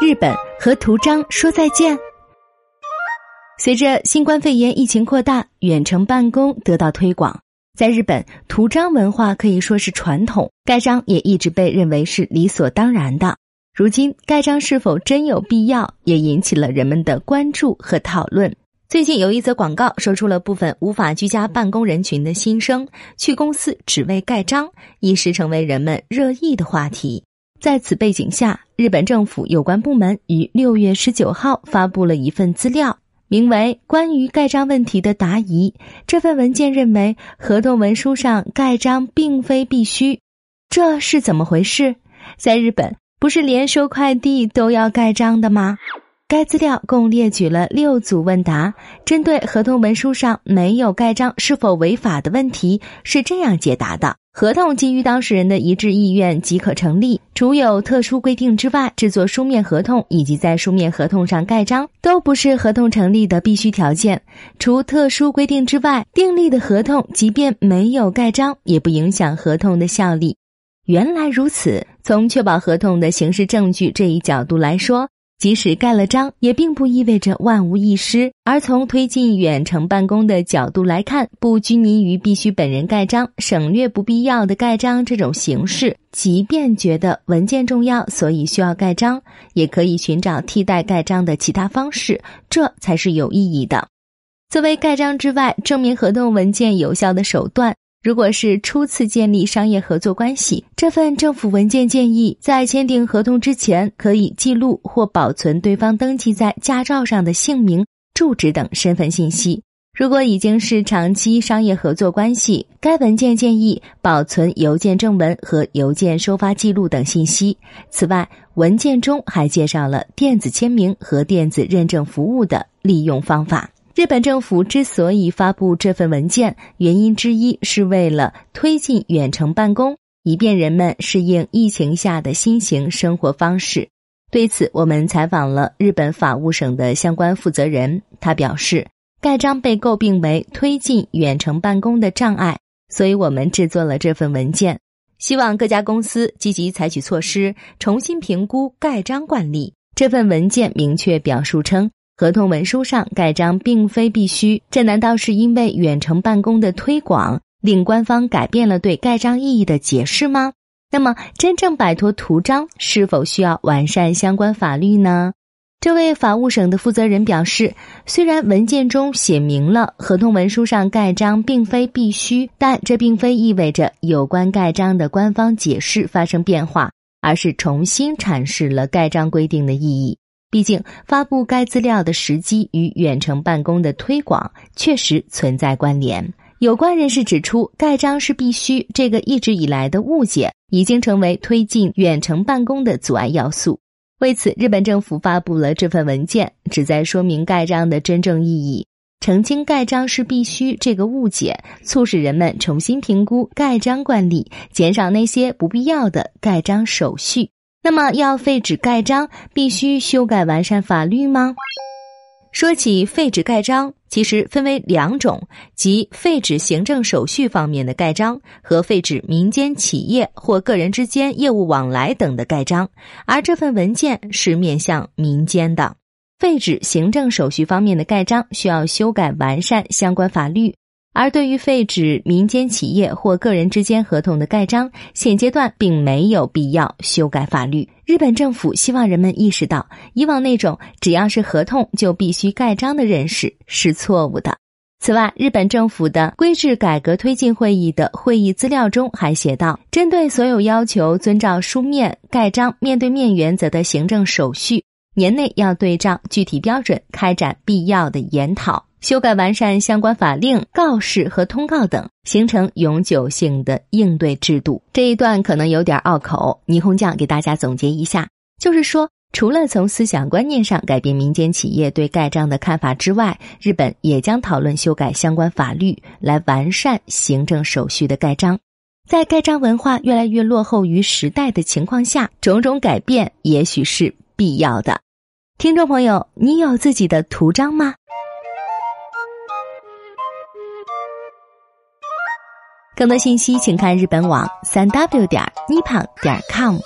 日本和图章说再见。随着新冠肺炎疫情扩大，远程办公得到推广，在日本，图章文化可以说是传统，盖章也一直被认为是理所当然的。如今，盖章是否真有必要，也引起了人们的关注和讨论。最近有一则广告说出了部分无法居家办公人群的心声，去公司只为盖章，一时成为人们热议的话题。在此背景下，日本政府有关部门于六月十九号发布了一份资料，名为《关于盖章问题的答疑》。这份文件认为，合同文书上盖章并非必须。这是怎么回事？在日本，不是连收快递都要盖章的吗？该资料共列举了六组问答，针对合同文书上没有盖章是否违法的问题，是这样解答的。合同基于当事人的一致意愿即可成立，除有特殊规定之外，制作书面合同以及在书面合同上盖章都不是合同成立的必须条件。除特殊规定之外，订立的合同即便没有盖章，也不影响合同的效力。原来如此，从确保合同的形式证据这一角度来说。即使盖了章，也并不意味着万无一失。而从推进远程办公的角度来看，不拘泥于必须本人盖章，省略不必要的盖章这种形式，即便觉得文件重要，所以需要盖章，也可以寻找替代盖章的其他方式，这才是有意义的。作为盖章之外证明合同文件有效的手段。如果是初次建立商业合作关系，这份政府文件建议在签订合同之前，可以记录或保存对方登记在驾照上的姓名、住址等身份信息。如果已经是长期商业合作关系，该文件建议保存邮件正文和邮件收发记录等信息。此外，文件中还介绍了电子签名和电子认证服务的利用方法。日本政府之所以发布这份文件，原因之一是为了推进远程办公，以便人们适应疫情下的新型生活方式。对此，我们采访了日本法务省的相关负责人，他表示，盖章被诟病为推进远程办公的障碍，所以我们制作了这份文件，希望各家公司积极采取措施，重新评估盖章惯例。这份文件明确表述称。合同文书上盖章并非必须，这难道是因为远程办公的推广令官方改变了对盖章意义的解释吗？那么，真正摆脱图章是否需要完善相关法律呢？这位法务省的负责人表示，虽然文件中写明了合同文书上盖章并非必须，但这并非意味着有关盖章的官方解释发生变化，而是重新阐释了盖章规定的意义。毕竟，发布该资料的时机与远程办公的推广确实存在关联。有关人士指出，盖章是必须，这个一直以来的误解已经成为推进远程办公的阻碍要素。为此，日本政府发布了这份文件，旨在说明盖章的真正意义，澄清盖章是必须这个误解，促使人们重新评估盖章惯例，减少那些不必要的盖章手续。那么，要废止盖章，必须修改完善法律吗？说起废止盖章，其实分为两种，即废止行政手续方面的盖章和废止民间企业或个人之间业务往来等的盖章。而这份文件是面向民间的，废止行政手续方面的盖章需要修改完善相关法律。而对于废止民间企业或个人之间合同的盖章，现阶段并没有必要修改法律。日本政府希望人们意识到，以往那种只要是合同就必须盖章的认识是错误的。此外，日本政府的规制改革推进会议的会议资料中还写道，针对所有要求遵照书面盖章、面对面原则的行政手续，年内要对照具体标准开展必要的研讨。修改完善相关法令、告示和通告等，形成永久性的应对制度。这一段可能有点拗口，霓虹酱给大家总结一下，就是说，除了从思想观念上改变民间企业对盖章的看法之外，日本也将讨论修改相关法律，来完善行政手续的盖章。在盖章文化越来越落后于时代的情况下，种种改变也许是必要的。听众朋友，你有自己的图章吗？更多信息，请看日本网三 w 点 nippon 点 com。